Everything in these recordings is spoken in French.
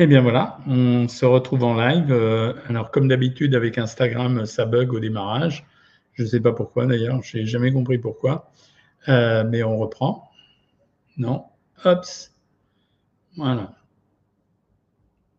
Eh bien voilà, on se retrouve en live. Euh, alors comme d'habitude avec Instagram, ça bug au démarrage. Je ne sais pas pourquoi d'ailleurs, je n'ai jamais compris pourquoi. Euh, mais on reprend. Non. Hops. Voilà.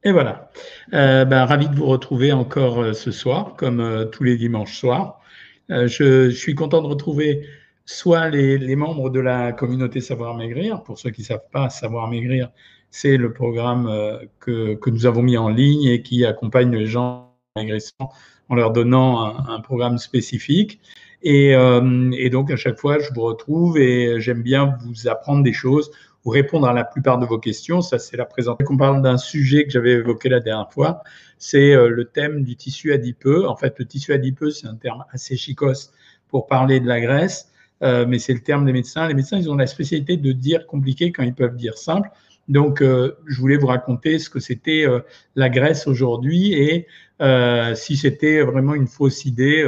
Et voilà. Euh, ben, ravi de vous retrouver encore ce soir, comme tous les dimanches soirs. Je, suis content de retrouver soit les, les, membres de la communauté Savoir Maigrir, pour ceux qui ne savent pas, Savoir Maigrir, c'est le programme euh, que, que, nous avons mis en ligne et qui accompagne les gens en leur donnant un, programme spécifique. Et, euh, et, donc, à chaque fois, je vous retrouve et j'aime bien vous apprendre des choses ou répondre à la plupart de vos questions. Ça, c'est la présentation. On parle d'un sujet que j'avais évoqué la dernière fois. C'est euh, le thème du tissu adipeux. En fait, le tissu adipeux, c'est un terme assez chicos pour parler de la graisse, mais c'est le terme des médecins. Les médecins, ils ont la spécialité de dire compliqué quand ils peuvent dire simple. Donc, euh, je voulais vous raconter ce que c'était euh, la Grèce aujourd'hui et euh, si c'était vraiment une fausse idée,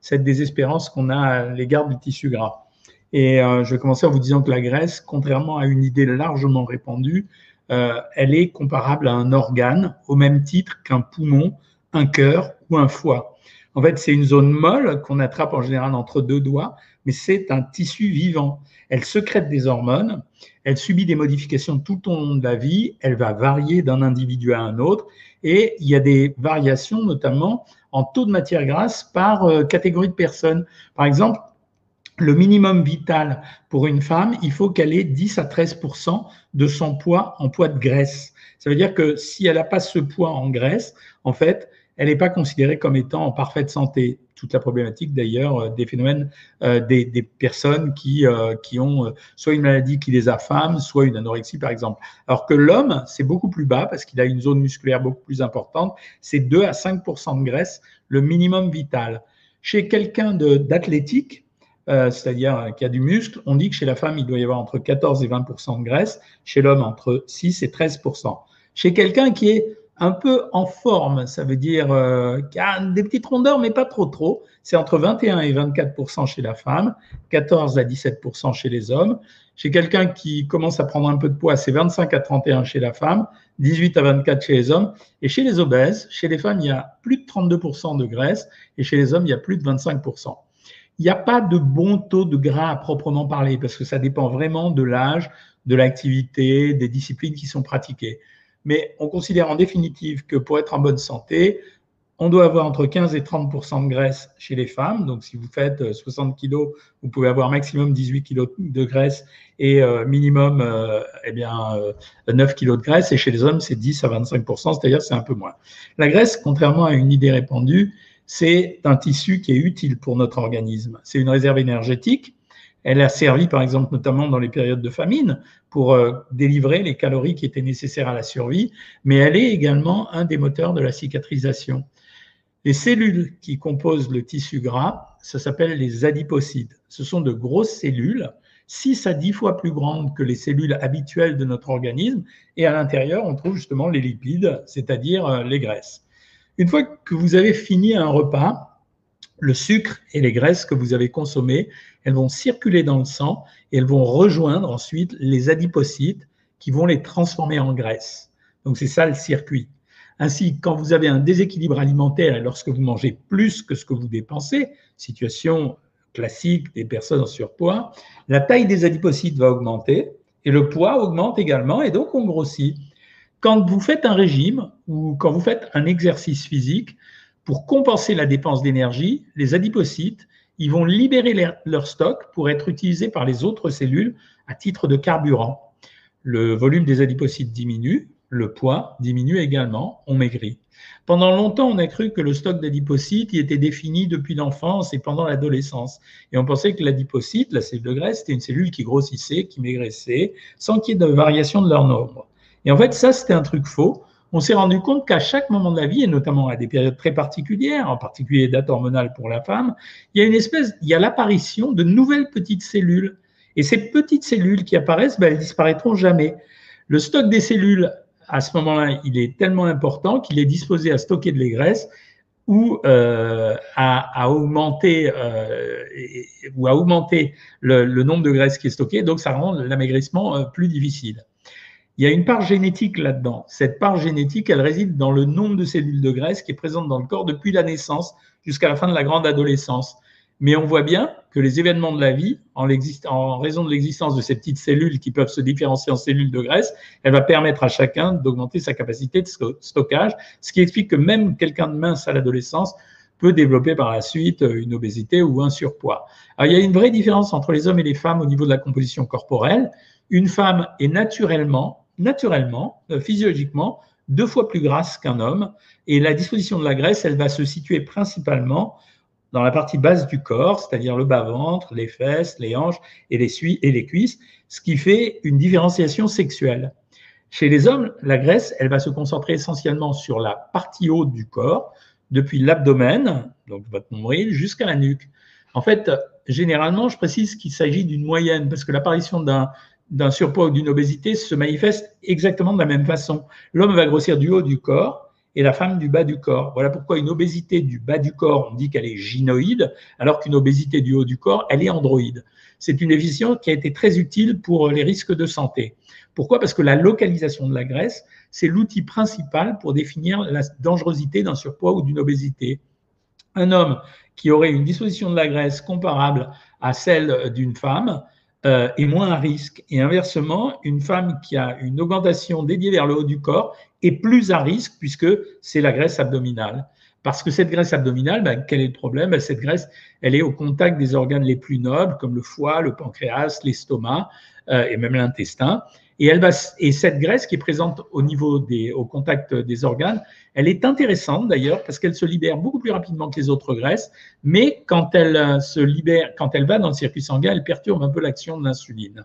cette désespérance qu'on a à l'égard du tissu gras. Et je vais commencer en vous disant que la Grèce, contrairement à une idée largement répandue, elle est comparable à un organe au même titre qu'un poumon, un cœur ou un foie. En fait, c'est une zone molle qu'on attrape en général entre deux doigts, mais c'est un tissu vivant. Elle secrète des hormones, elle subit des modifications tout au long de la vie, elle va varier d'un individu à un autre, et il y a des variations notamment en taux de matière grasse par euh, catégorie de personnes. Par exemple, le minimum vital pour une femme, il faut qu'elle ait 10 à 13 de son poids en poids de graisse. Ça veut dire que si elle n'a pas ce poids en graisse, en fait, elle n'est pas considérée comme étant en parfaite santé. Toute la problématique d'ailleurs euh, des phénomènes euh, des, personnes qui, euh, qui ont soit une maladie qui les affame, soit une anorexie par exemple. Alors que l'homme, c'est beaucoup plus bas parce qu'il a une zone musculaire beaucoup plus importante. C'est 2 à 5% de graisse, le minimum vital. Chez quelqu'un d'athlétique, c'est-à-dire qui a du muscle, on dit que chez la femme, il doit y avoir entre 14 et 20% de graisse, chez l'homme, entre 6 et 13% Chez quelqu'un qui est un peu en forme, ça veut dire euh, a des petites rondeurs, mais pas trop trop. C'est entre 21 et 24% chez la femme, 14 à 17% chez les hommes. Chez quelqu'un qui commence à prendre un peu de poids, c'est 25 à 31 chez la femme, 18 à 24 chez les hommes. Et chez les obèses, chez les femmes, il y a plus de 32% de graisse et chez les hommes, il y a plus de 25% il n'y a pas de bon taux de gras à proprement parler parce que ça dépend vraiment de l'âge, de l'activité, des disciplines qui sont pratiquées mais on considère en définitive que pour être en bonne santé, on doit avoir entre 15 et 30% de graisse chez les femmes. Donc, si vous faites 60 euh, kg, vous pouvez avoir maximum 18 kg de graisse et euh, minimum euh, eh bien, 9 kg de graisse. Et chez les hommes, c'est 10 à 25 c'est-à-dire c'est un peu moins. La graisse, contrairement à une idée répandue, c'est un tissu qui est utile pour notre organisme. C'est une réserve énergétique elle a servi, par exemple, notamment dans les périodes de famine, pour euh, délivrer les calories qui étaient nécessaires à la survie, mais elle est également un des moteurs de la cicatrisation. Les cellules qui composent le tissu gras, ça s'appelle les adipocytes. Ce sont de grosses cellules, 6 à 10 fois plus grandes que les cellules habituelles de notre organisme, et à l'intérieur, on trouve justement les lipides, c'est-à-dire euh, les graisses. Une fois que vous avez fini un repas, le sucre et les graisses que vous avez consommées, elles vont circuler dans le sang et elles vont rejoindre ensuite les adipocytes qui vont les transformer en graisse. Donc c'est ça le circuit. Ainsi, quand vous avez un déséquilibre alimentaire et lorsque vous mangez plus que ce que vous dépensez, situation classique des personnes en surpoids, la taille des adipocytes va augmenter et le poids augmente également et donc on grossit. Quand vous faites un régime ou quand vous faites un exercice physique, pour compenser la dépense d'énergie, les adipocytes, ils vont libérer leur stock pour être utilisés par les autres cellules à titre de carburant. Le volume des adipocytes diminue, le poids diminue également, on maigrit. Pendant longtemps, on a cru que le stock d'adipocytes était défini depuis l'enfance et pendant l'adolescence. Et on pensait que l'adipocyte, la cellule de graisse, c'était une cellule qui grossissait, qui maigrissait, sans qu'il y ait de variation de leur nombre. Et en fait, ça, c'était un truc faux on s'est rendu compte qu'à chaque moment de la vie, et notamment à des périodes très particulières, en particulier date hormonale pour la femme, il y a une espèce, il y a l'apparition de nouvelles petites cellules. Et ces petites cellules qui apparaissent, ben, elles disparaîtront jamais. Le stock des cellules, à ce moment-là, il est tellement important qu'il est disposé à stocker de les graisses ou euh, à, augmenter euh, ou à augmenter le, nombre de graisses qui est stocké. Donc, ça rend l'amaigrissement euh, plus difficile. Il y a une part génétique là-dedans. Cette part génétique, elle réside dans le nombre de cellules de graisse qui est présente dans le corps depuis la naissance jusqu'à la fin de la grande adolescence. Mais on voit bien que les événements de la vie, en, raison de l'existence de ces petites cellules qui peuvent se différencier en cellules de graisse, elle va permettre à chacun d'augmenter sa capacité de stockage, ce qui explique que même quelqu'un de mince à l'adolescence peut développer par la suite une obésité ou un surpoids. Alors, il y a une vraie différence entre les hommes et les femmes au niveau de la composition corporelle. Une femme est naturellement, naturellement, euh, physiologiquement, deux fois plus grasse qu'un homme, et la disposition de la graisse, elle va se situer principalement dans la partie basse du corps, c'est-à-dire le bas-ventre, les fesses, les hanches et les, et les cuisses, ce qui fait une différenciation sexuelle. Chez les hommes, la graisse, elle va se concentrer essentiellement sur la partie haute du corps, depuis l'abdomen, donc votre nombril, jusqu'à la nuque. En fait, généralement, je précise qu'il s'agit d'une moyenne, parce que l'apparition d'un surpoids ou d'une obésité se manifeste exactement de la même façon. L'homme va grossir du haut du corps, et la femme du bas du corps. Voilà pourquoi une obésité du bas du corps, on dit qu'elle est gynoïde, alors qu'une obésité du haut du corps, elle est androïde. C'est une définition qui a été très utile pour les risques de santé. Pourquoi? Parce que la localisation de la graisse, c'est l'outil principal pour définir la dangerosité d'un surpoids ou d'une obésité. Un homme qui aurait une disposition de la graisse comparable à celle d'une femme euh, est moins à risque. Et inversement, une femme qui a une augmentation dédiée vers le haut du corps est plus à risque puisque c'est la graisse abdominale. Parce que cette graisse abdominale, ben, quel est le problème? Ben, Cette graisse, elle est au contact des organes les plus nobles, comme le foie, le pancréas, l'estomac euh, et même l'intestin. Et, et cette graisse qui est présente au niveau des, au contact des organes, elle est intéressante d'ailleurs parce qu'elle se libère beaucoup plus rapidement que les autres graisses, mais quand elle euh, se libère, quand elle va dans le circuit sanguin, elle perturbe un peu l'action de l'insuline.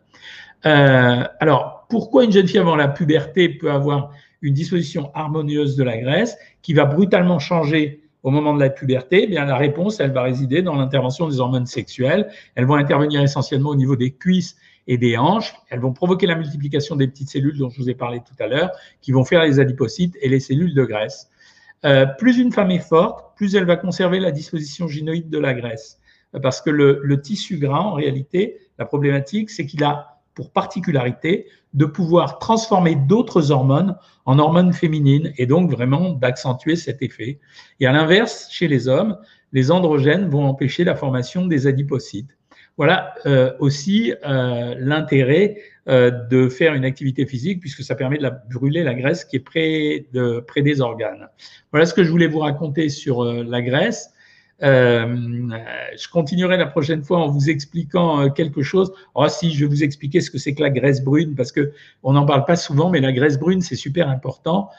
Euh, alors, pourquoi une jeune fille avant la puberté peut avoir une disposition harmonieuse de la graisse qui va brutalement changer au moment de la puberté, eh bien la réponse, elle va résider dans l'intervention des hormones sexuelles. Elles vont intervenir essentiellement au niveau des cuisses et des hanches. Elles vont provoquer la multiplication des petites cellules dont je vous ai parlé tout à l'heure, qui vont faire les adipocytes et les cellules de graisse. Euh, plus une femme est forte, plus elle va conserver la disposition gynoïde de la graisse. Parce que le, le tissu gras, en réalité, la problématique, c'est qu'il a pour particularité de pouvoir transformer d'autres hormones en hormones féminines et donc vraiment d'accentuer cet effet. Et à l'inverse, chez les hommes, les androgènes vont empêcher la formation des adipocytes. Voilà euh, aussi euh, l'intérêt euh, de faire une activité physique puisque ça permet de la, brûler la graisse qui est près, de, près des organes. Voilà ce que je voulais vous raconter sur la graisse. Je continuerai la prochaine fois en vous expliquant quelque chose. Oh, si je vais vous expliquer ce que c'est que la graisse brune, parce que on n'en parle pas souvent, mais la graisse brune, c'est super important.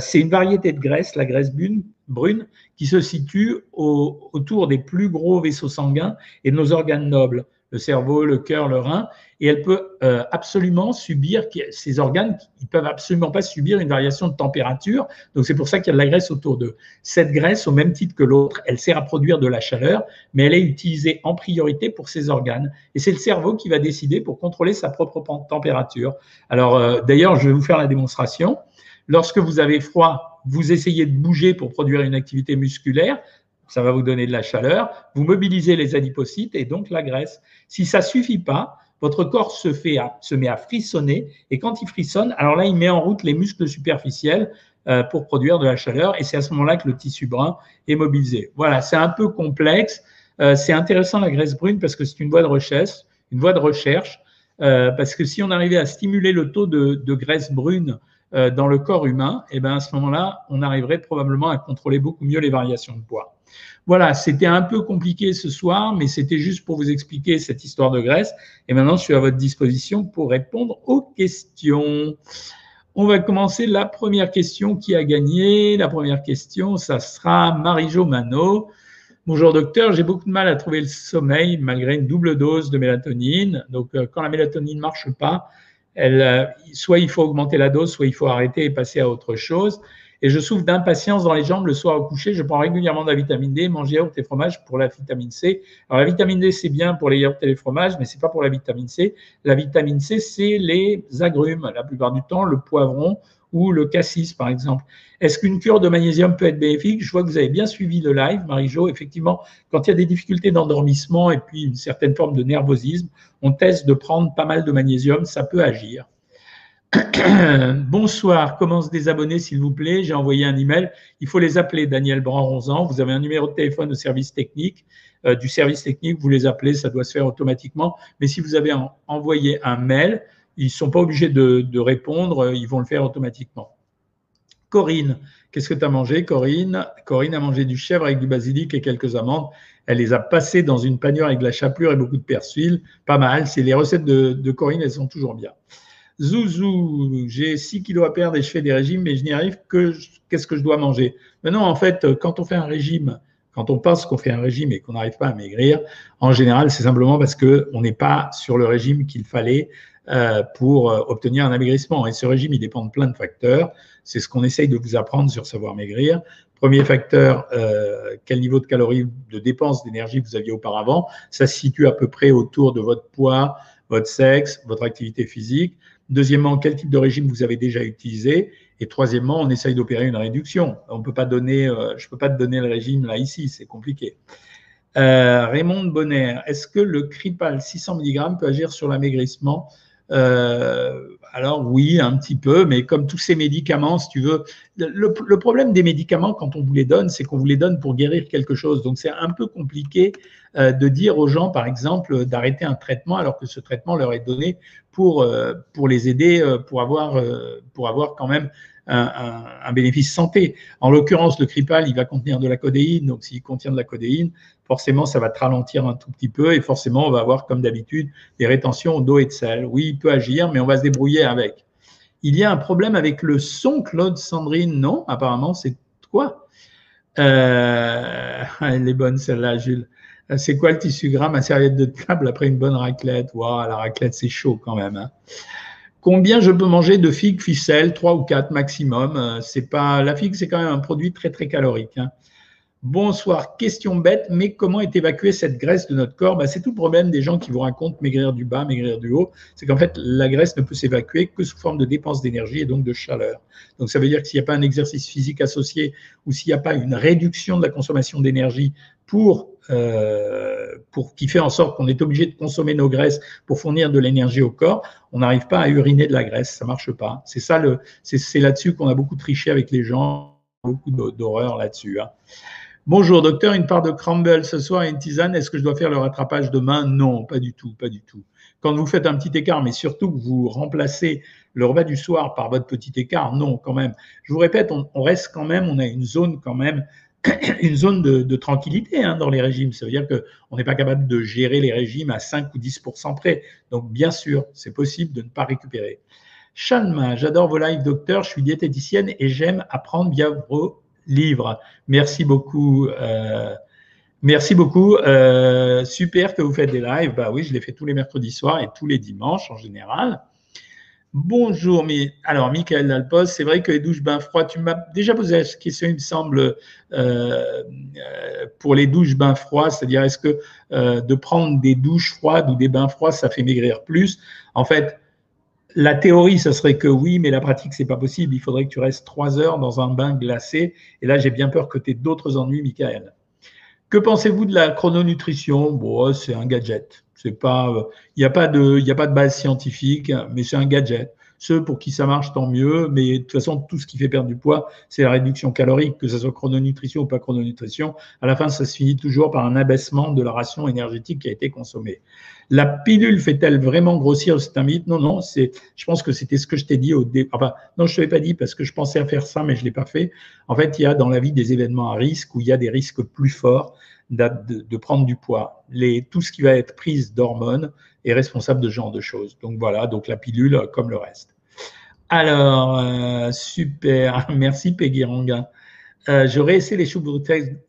c'est une variété de graisse, la graisse brune, brune qui se situe autour des plus gros vaisseaux sanguins et de nos organes nobles, le cerveau, le cœur, le rein, et elle peut euh, absolument subir, ces organes, ils peuvent absolument pas subir une variation de température, donc c'est pour ça qu'il y a de la graisse autour d'eux. Cette graisse, au même titre que l'autre, elle sert à produire de la chaleur, mais elle est utilisée en priorité pour ces organes, et c'est le cerveau qui va décider pour contrôler sa propre température. Alors, euh, d'ailleurs, je vais vous faire la démonstration. Lorsque vous avez froid, vous essayez de bouger pour produire une activité musculaire, ça va vous donner de la chaleur, vous mobilisez les adipocytes et donc la graisse. Si ça suffit pas, votre corps se, fait se met à frissonner et quand il frissonne, alors là, il met en route les muscles superficiels euh, pour produire de la chaleur et c'est à ce moment-là que le tissu brun est mobilisé. Voilà, c'est un peu complexe. Euh, c'est intéressant la graisse brune parce que c'est une voie de recherche, une voie de recherche, euh, parce que si on arrivait à stimuler le taux de, de graisse brune euh, dans le corps humain, et eh ben à ce moment-là, on arriverait probablement à contrôler beaucoup mieux les variations de poids. Voilà, c'était un peu compliqué ce soir, mais c'était juste pour vous expliquer cette histoire de graisse. Et maintenant, je suis à votre disposition pour répondre aux questions. On va commencer la première question qui a gagné. La première question, ça sera Marie-Jo Mano. Bonjour docteur, j'ai beaucoup de mal à trouver le sommeil malgré une double dose de mélatonine. Donc, euh, quand la mélatonine ne marche pas, euh, soit il faut augmenter la dose, soit il faut arrêter et passer à autre chose. Et je souffre d'impatience dans les jambes le soir au coucher. Je prends régulièrement de la vitamine D, mange yaourt et fromage pour la vitamine C. Alors la vitamine D, c'est bien pour les yaourts et les fromages, mais c'est pas pour la vitamine C. La vitamine C, c'est les agrumes, la plupart du temps, le poivron ou le cassis, par exemple. Est-ce qu'une cure de magnésium peut être bénéfique? Je vois que vous avez bien suivi le live, Marie-Jo. Effectivement, quand il y a des difficultés d'endormissement et puis une certaine forme de nervosisme, on teste de prendre pas mal de magnésium, ça peut agir. Bonsoir, comment se désabonner s'il vous plaît J'ai envoyé un email. Il faut les appeler, Daniel Brand, 11 ans. Vous avez un numéro de téléphone au service technique. Euh, du service technique, vous les appelez, ça doit se faire automatiquement. Mais si vous avez envoyé un mail, ils ne sont pas obligés de, répondre, euh, ils vont le faire automatiquement. Corinne, qu'est-ce que tu as mangé, Corinne? Corinne a mangé du chèvre avec du basilic et quelques amandes. Elle les a passées dans une panière avec de la chapelure et beaucoup de persil. Pas mal. C'est les recettes de Corinne, elles sont toujours bien. Zouzou, j'ai 6 kilos à perdre et je fais des régimes, mais je n'y arrive que qu'est-ce que je dois manger? Maintenant, en fait, quand on fait un régime, quand on pense qu'on fait un régime et qu'on n'arrive pas à maigrir, en général, c'est simplement parce qu'on n'est pas sur le régime qu'il fallait euh, pour euh, obtenir un amaigrissement. Et ce régime, il dépend de plein de facteurs. C'est ce qu'on essaye de vous apprendre sur Savoir Maigrir. Premier facteur, euh, quel niveau de calories, de dépenses d'énergie vous aviez auparavant? Ça se situe à peu près autour de votre poids, votre sexe, votre activité physique. Deuxièmement, quel type de régime vous avez déjà utilisé? Et troisièmement, on essaye d'opérer une réduction. On peut pas donner, euh, je ne peux pas te donner le régime là ici, c'est compliqué. Euh, Raymond Bonner, est-ce que le Cripal 600 mg peut agir sur l'amaigrissement? Euh, alors oui, un petit peu, mais comme tous ces médicaments, si tu veux, le, problème des médicaments quand on vous les donne, c'est qu'on vous les donne pour guérir quelque chose. Donc c'est un peu compliqué euh, de dire aux gens, par exemple, d'arrêter un traitement alors que ce traitement leur est donné pour, euh, pour les aider, pour avoir, pour avoir quand même un, bénéfice santé. En l'occurrence, le Cripal, il va contenir de la codéine, donc s'il contient de la codéine, forcément, ça va te ralentir un tout petit peu et forcément, on va avoir, comme d'habitude, des rétentions d'eau et de sel. Oui, il peut agir, mais on va se débrouiller avec. Il y a un problème avec le son, Claude Sandrine Non, apparemment, c'est quoi euh, Elle est bonne celle-là, Jules. C'est quoi le tissu gras, ma serviette de table après une bonne raclette? Waouh, la raclette, c'est chaud quand même. Hein. Combien je peux manger de figues ficelles Trois ou quatre maximum. Euh, pas la figue, c'est quand même un produit très très calorique. Hein. Bonsoir, question bête, mais comment est évacuée cette graisse de notre corps? Bah, C'est tout le problème des gens qui vous racontent maigrir du bas, maigrir du haut. C'est qu'en fait, la graisse ne peut s'évacuer que sous forme de dépense d'énergie et donc de chaleur. Donc ça veut dire que s'il n'y a pas un exercice physique associé ou s'il n'y a pas une réduction de la consommation d'énergie pour, euh, pour qui fait en sorte qu'on est obligé de consommer nos graisses pour fournir de l'énergie au corps, on n'arrive pas à uriner de la graisse, ça marche pas. C'est ça le, c'est là-dessus qu'on a beaucoup triché avec les gens, beaucoup d'horreur là-dessus. Hein. Bonjour docteur, une part de crumble ce soir et une tisane, est-ce que je dois faire le rattrapage demain? Non, pas du tout, pas du tout. Quand vous faites un petit écart, mais surtout que vous remplacez le repas du soir par votre petit écart, non, quand même. Je vous répète, on, reste quand même, on a une zone quand même, une zone de, tranquillité hein, dans les régimes. Ça veut dire qu'on n'est pas capable de gérer les régimes à 5 ou 10 près. Donc, bien sûr, c'est possible de ne pas récupérer. Shalma, j'adore vos lives, docteur. Je suis diététicienne et j'aime apprendre via vos livre. Merci beaucoup. Euh, merci beaucoup. Euh, super que vous faites des lives. Bah oui, je les fais tous les mercredis soirs et tous les dimanches en général. Bonjour, mais alors Michael Dalpos, c'est vrai que les douches bains froids, tu m'as déjà posé la question, il me semble, euh, pour les douches bains froids, c'est-à-dire est-ce que de prendre des douches froides ou des bains froids, ça fait maigrir plus? En fait, la théorie, ce serait que oui, mais la pratique, c'est pas possible. Il faudrait que tu restes trois heures dans un bain glacé. Et là, j'ai bien peur que tu aies d'autres ennuis, Michael. Que pensez-vous de la chrononutrition? Bon, c'est un gadget. Pas, il n'y a pas de, a pas de base scientifique, mais c'est un gadget. Ceux pour qui ça marche, tant mieux. Mais de toute façon, tout ce qui fait perdre du poids, c'est la réduction calorique, que ce soit chrononutrition ou pas chrononutrition. À la fin, ça se finit toujours par un abaissement de la ration énergétique qui a été consommée. La pilule fait-elle vraiment grossir? C'est un mythe Non, non. C'est, je pense que c'était ce que je t'ai dit au début. Enfin, non, je ne t'avais pas dit parce que je pensais à faire ça, mais je l'ai pas fait. En fait, il y a dans la vie des événements à risque où il y a des risques plus forts de, de prendre du poids. Tout ce qui va être prise d'hormones est responsable de ce genre de choses. Donc voilà, donc la pilule comme le reste. Alors, euh, super. Merci Peggy Ranguin. Euh, J'aurais essayé les choux Bruxelles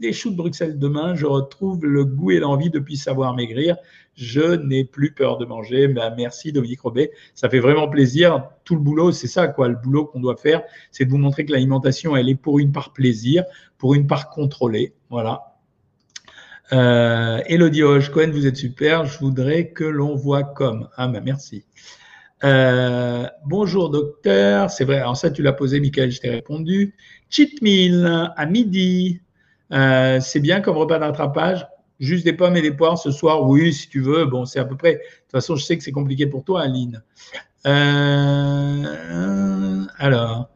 les choux de Bruxelles demain, je retrouve le goût et l'envie depuis savoir maigrir. Je n'ai plus peur de manger. Ben, merci Dominique Robet. Ça fait vraiment plaisir. Tout le boulot, c'est ça, quoi. Le boulot qu'on doit faire, c'est de vous montrer que l'alimentation, elle est pour une part plaisir, pour une part contrôlée. Voilà. Euh, Elodie Hoche, Cohen, vous êtes super. Je voudrais que l'on voit comme. Ah, ben, merci. Euh, bonjour docteur, c'est vrai, alors ça tu l'as posé, Michael, je t'ai répondu. Cheat meal à midi, euh, c'est bien comme repas d'attrapage. Juste des pommes et des poires ce soir, oui, si tu veux. Bon, c'est à peu près. De toute façon, je sais que c'est compliqué pour toi, Aline. Euh, alors,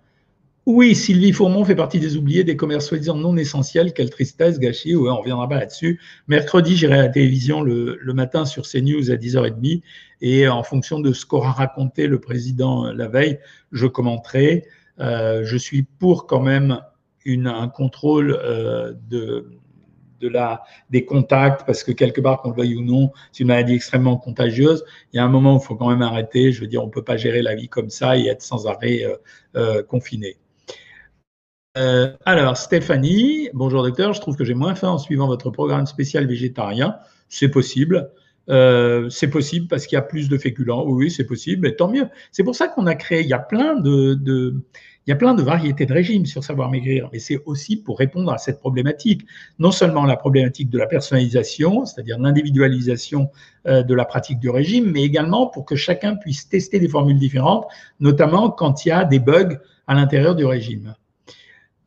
oui, Sylvie Fourmont fait partie des oubliés des commerces soi-disant non essentiels. Quelle tristesse, gâchis. On reviendra pas là-dessus. Mercredi, j'irai à la télévision le, matin sur CNews à 10h30 et en fonction de ce qu'aura raconté le président la veille, je commenterai. Euh, je suis pour quand même un contrôle euh, des contacts, parce que quelque part, qu'on le veuille ou non, c'est une maladie extrêmement contagieuse. Il y a un moment où il faut quand même arrêter. Je veux dire, on ne peut pas gérer la vie comme ça et être sans arrêt euh, confiné. Euh, alors, Stéphanie, bonjour docteur, je trouve que j'ai moins faim en suivant votre programme spécial végétarien. C'est possible. Euh, c'est possible parce qu'il y a plus de féculents. Oui, c'est possible, mais tant mieux. C'est pour ça qu'on a créé, il y a plein de, il y a plein de variétés de régimes sur savoir maigrir, mais c'est aussi pour répondre à cette problématique. Non seulement la problématique de la personnalisation, c'est-à-dire l'individualisation euh, de la pratique du régime, mais également pour que chacun puisse tester des formules différentes, notamment quand il y a des bugs à l'intérieur du régime.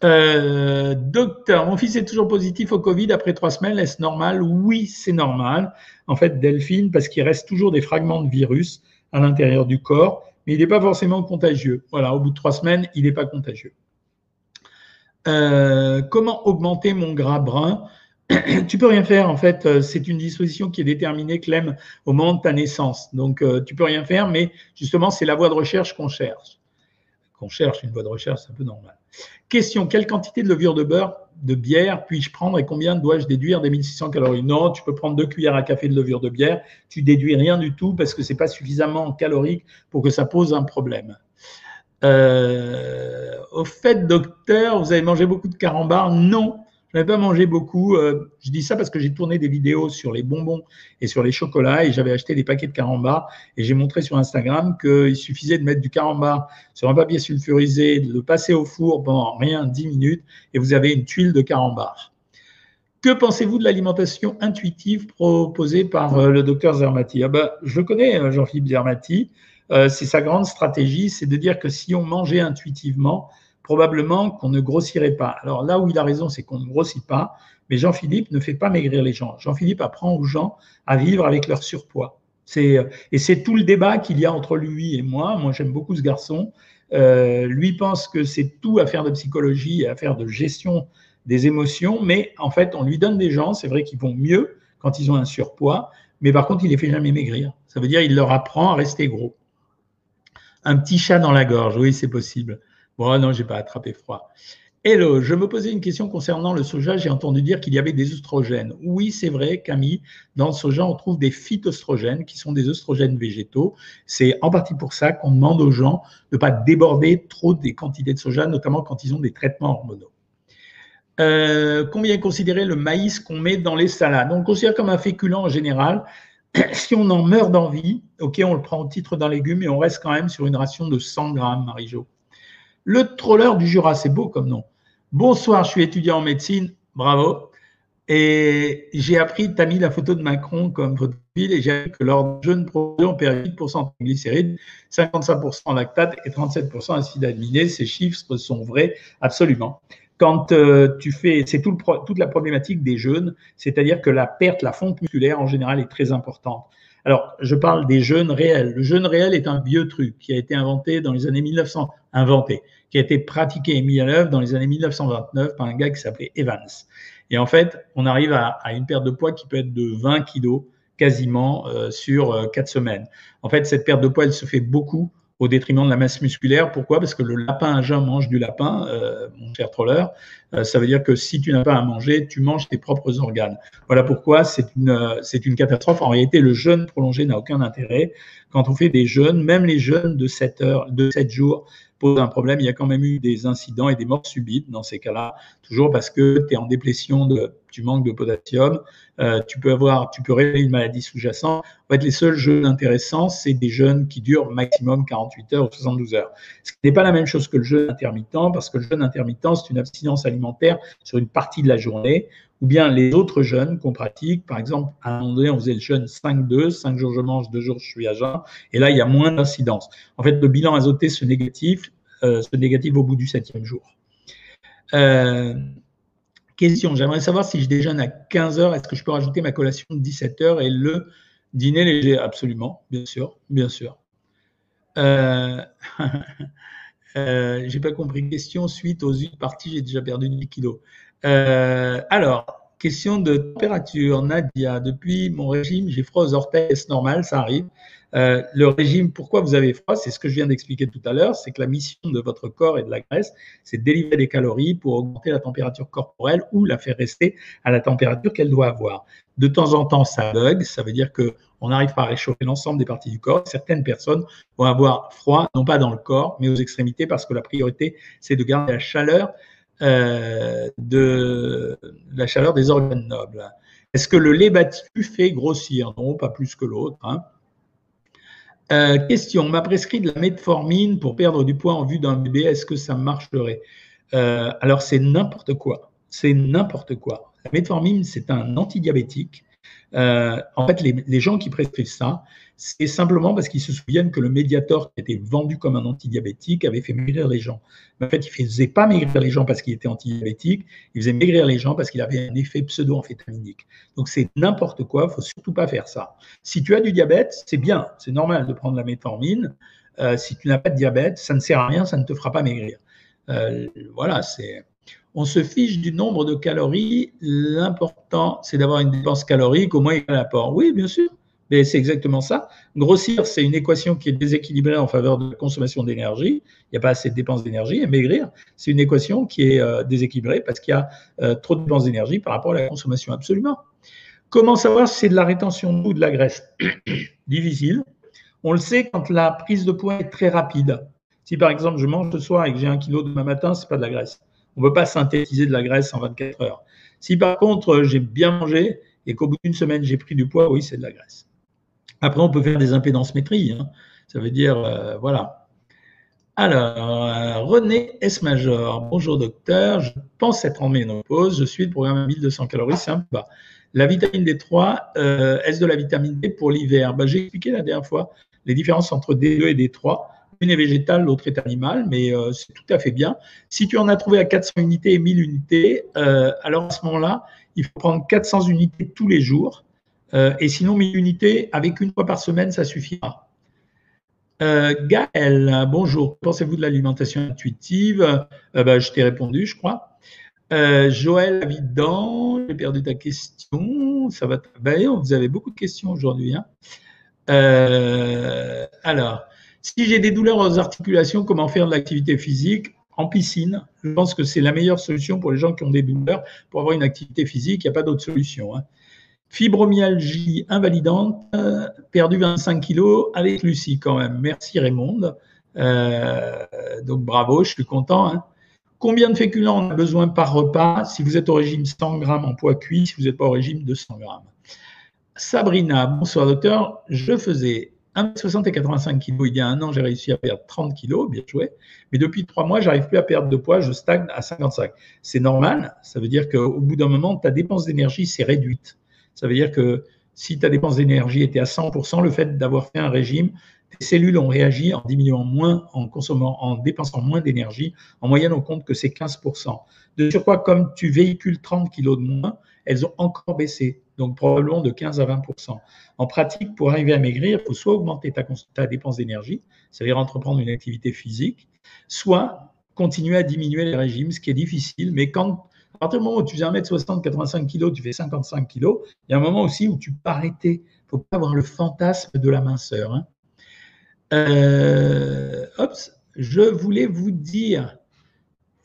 Euh, docteur, mon fils est toujours positif au Covid après trois semaines. Est-ce normal? Oui, c'est normal. En fait, Delphine, parce qu'il reste toujours des fragments de virus à l'intérieur du corps, mais il n'est pas forcément contagieux. Voilà, au bout de trois semaines, il n'est pas contagieux. Euh, comment augmenter mon gras brun? Tu peux rien faire en fait, euh, c'est une disposition qui est déterminée, Clem, au moment de ta naissance. Donc tu peux rien faire, mais justement c'est la voie de recherche qu'on cherche qu'on cherche une voie de recherche, c'est un peu normal. Question, quelle quantité de levure de beurre, de bière puis-je prendre et combien dois-je déduire des 1600 calories? Non, tu peux prendre deux cuillères à café de levure de bière, tu déduis rien du tout parce que ce n'est pas suffisamment calorique pour que ça pose un problème. Euh, au fait, docteur, vous avez mangé beaucoup de carambars? Non, n'avais pas mangé beaucoup. Euh, je dis ça parce que j'ai tourné des vidéos sur les bonbons et sur les chocolats et j'avais acheté des paquets de carambars et j'ai montré sur Instagram qu'il suffisait de mettre du carambar sur un papier sulfurisé, de le passer au four pendant rien 10 minutes et vous avez une tuile de carambar. Que pensez-vous de l'alimentation intuitive proposée par euh, le docteur Zermati? Ah ben, Je connais, euh, Jean-Philippe Zermati. c'est sa grande stratégie, c'est de dire que si on mangeait intuitivement, probablement qu'on ne grossirait pas. Alors là où il a raison, c'est qu'on ne grossit pas, mais Jean-Philippe ne fait pas maigrir les gens. Jean-Philippe apprend aux gens à vivre avec leur surpoids. et c'est tout le débat qu'il y a entre lui et moi. Moi, j'aime beaucoup ce garçon. Euh, lui pense que c'est tout affaire de psychologie et affaire de gestion des émotions, mais en fait, on lui donne des gens, c'est vrai qu'ils vont mieux quand ils ont un surpoids, mais par contre, il les fait jamais maigrir. Ça veut dire qu'il leur apprend à rester gros. Un petit chat dans la gorge, oui, c'est possible. Bon, non, j'ai pas attrapé froid. Hello, je me posais une question concernant le soja. J'ai entendu dire qu'il y avait des oestrogènes. Oui, c'est vrai, Camille. Dans le soja, on trouve des phytoestrogènes qui sont des oestrogènes végétaux. C'est en partie pour ça qu'on demande aux gens de ne pas déborder trop des quantités de soja, notamment quand ils ont des traitements hormonaux. Euh, combien considérer le maïs qu'on met dans les salades? On le considère comme un féculent en général. Si on en meurt d'envie, ok, on le prend au titre d'un légume et on reste quand même sur une ration de 100 grammes, Marie-Jo. Le troller du Jura, c'est beau comme nom. Bonsoir, je suis étudiant en médecine, bravo. Et j'ai appris, tu as mis la photo de Macron comme photo et j'ai appris que lors jeunes produits, on perd 8% de glycéride, 55% en lactate et 37% acide aminé. Ces chiffres sont vrais, absolument. Quand euh, tu fais, c'est tout toute la problématique des jeunes, c'est-à-dire que la perte, la fonte musculaire en général est très importante. Alors, je parle des jeûnes réels. Le jeûne réel est un vieux truc qui a été inventé dans les années 1900, inventé, qui a été pratiqué et mis à l'œuvre dans les années 1929 par un gars qui s'appelait Evans. Et en fait, on arrive à, une perte de poids qui peut être de 20 kilos quasiment euh, sur euh, quatre semaines. En fait, cette perte de poids, elle se fait beaucoup au détriment de la masse musculaire. Pourquoi? Parce que le lapin à jeun mange du lapin, euh, mon cher troller. Euh, ça veut dire que si tu n'as pas à manger, tu manges tes propres organes. Voilà pourquoi c'est une, euh, c'est une catastrophe. En réalité, le jeûne prolongé n'a aucun intérêt. Quand on fait des jeûnes, même les jeûnes de 7 heures, de 7 jours, pose un problème. Il y a quand même eu des incidents et des morts subites dans ces cas-là, toujours parce que tu es en déplétion, tu manques de potassium, euh, tu peux avoir, tu peux révéler une maladie sous-jacente. En fait, les seuls jeûnes intéressants, c'est des jeûnes qui durent maximum 48 heures ou 72 heures. Ce n'est pas la même chose que le jeûne intermittent, parce que le jeûne intermittent, c'est une abstinence alimentaire sur une partie de la journée, ou bien les autres jeûnes qu'on pratique. Par exemple, à un moment donné, on faisait le jeûne 5-2, 5 jours je mange, 2 jours je suis à jeun, et là, il y a moins d'incidence. En fait, le bilan azoté, ce négatif, euh, ce négatif au bout du septième jour. Euh, question, j'aimerais savoir si je déjeune à 15 heures, est-ce que je peux rajouter ma collation de 17 heures et le dîner léger? Absolument, bien sûr, bien sûr. Euh, euh, j'ai pas compris. Question suite aux huit parties, j'ai déjà perdu 10 kilos. Euh, alors, question de température. Nadia, depuis mon régime, j'ai froid aux orteils, c'est normal, ça arrive. Euh, le régime, pourquoi vous avez froid? C'est ce que je viens d'expliquer tout à l'heure, c'est que la mission de votre corps et de la graisse, c'est de délivrer des calories pour augmenter la température corporelle ou la faire rester à la température qu'elle doit avoir. De temps en temps, ça bug, ça veut dire que on n'arrive pas à réchauffer l'ensemble des parties du corps. Certaines personnes vont avoir froid, non pas dans le corps, mais aux extrémités, parce que la priorité, c'est de garder la chaleur euh, de la chaleur des organes nobles. Est-ce que le lait battu fait grossir? Non, pas plus que l'autre. Hein. Euh, question, on m'a prescrit de la metformine pour perdre du poids en vue d'un bébé, est-ce que ça marcherait? Euh, Alors c'est n'importe quoi, c'est n'importe quoi. La metformine, c'est un antidiabétique. En fait, les, gens qui prescrivent ça, c'est simplement parce qu'ils se souviennent que le Mediator qui était vendu comme un antidiabétique avait fait maigrir les gens. Mais en fait, il ne faisait pas maigrir les gens parce qu'il était antidiabétique, il faisait maigrir les gens parce qu'il avait un effet pseudo-amphétaminique. Donc c'est n'importe quoi, il faut surtout pas faire ça. Si tu as du diabète, c'est bien, c'est normal de prendre la méthormine. Euh, si tu n'as pas de diabète, ça ne sert à rien, ça ne te fera pas maigrir. Euh, voilà, c'est. On se fiche du nombre de calories. L'important, c'est d'avoir une dépense calorique au moins à l'apport. Oui, bien sûr. Mais c'est exactement ça. Grossir, c'est une équation qui est déséquilibrée en faveur de la consommation d'énergie. Il n'y a pas assez de dépenses d'énergie. Et maigrir, c'est une équation qui est euh, déséquilibrée parce qu'il y a euh, trop de dépenses d'énergie par rapport à la consommation. Absolument. Comment savoir si c'est de la rétention ou de la graisse? Difficile. On le sait quand la prise de poids est très rapide. Si par exemple je mange ce soir et que j'ai un kilo demain matin, c'est pas de la graisse. On ne peut pas synthétiser de la graisse en 24 heures. Si par contre j'ai bien mangé et qu'au bout d'une semaine j'ai pris du poids, oui, c'est de la graisse. Après, on peut faire des impédances-métries. Hein. Ça veut dire, euh, voilà. Alors, euh, René S. Bonjour docteur, je pense être en ménopause, je suis le programme à 1200 calories, c'est un. La vitamine D3, euh, est-ce de la vitamine D pour l'hiver? Bah, J'ai expliqué la dernière fois les différences entre D2 et D3. Une est végétale, l'autre est animale, mais c'est tout à fait bien. Si tu en as trouvé à 400 unités et 1000 unités, alors à ce moment-là, il faut prendre 400 unités tous les jours euh, et sinon, 1000 unités, avec une fois par semaine, ça suffira. Euh, Gaël, bonjour. Pensez-vous de l'alimentation intuitive? Euh, bah, Je t'ai répondu, je crois. Joël Avidan, j'ai perdu ta question. Ça va bien, vous avez beaucoup de questions aujourd'hui. Hein. alors, si j'ai des douleurs aux articulations, comment faire de l'activité physique en piscine? Je pense que c'est la meilleure solution pour les gens qui ont des douleurs pour avoir une activité physique. Il n'y a pas d'autre solution. Hein. Fibromyalgie invalidante, euh, perdu 25 kilos avec Lucie quand même. Merci Raymond. Euh, donc bravo, je suis content. Hein. Combien de féculents on a besoin par repas si vous êtes au régime 100 grammes en poids cuit, si vous n'êtes pas au régime de 100 grammes? Sabrina, bonsoir docteur. Je faisais 1m60 et 85 kg il y a un an, j'ai réussi à perdre 30 kg, bien joué. Mais depuis trois mois, j'arrive plus à perdre de poids, je stagne à 55. C'est normal, ça veut dire qu'au bout d'un moment, ta dépense d'énergie s'est réduite. Ça veut dire que si ta dépense d'énergie était à 100%, le fait d'avoir fait un régime, tes cellules ont réagi en diminuant moins, en consommant, en dépensant moins d'énergie. En moyenne, on compte que c'est 15%. De surcroît, comme tu véhicules 30 kg de moins, elles ont encore baissé, donc probablement de 15 à 20%. En pratique, pour arriver à maigrir, il faut soit augmenter ta, ta dépense d'énergie, c'est-à-dire entreprendre une activité physique, soit continuer à diminuer les régimes, ce qui est difficile, mais quand à partir du moment où tu fais 1m60, 85 kg, tu fais 55 kg, il y a un moment aussi où tu peux arrêter. Il ne faut pas avoir le fantasme de la minceur. Hein. Euh, je voulais vous dire,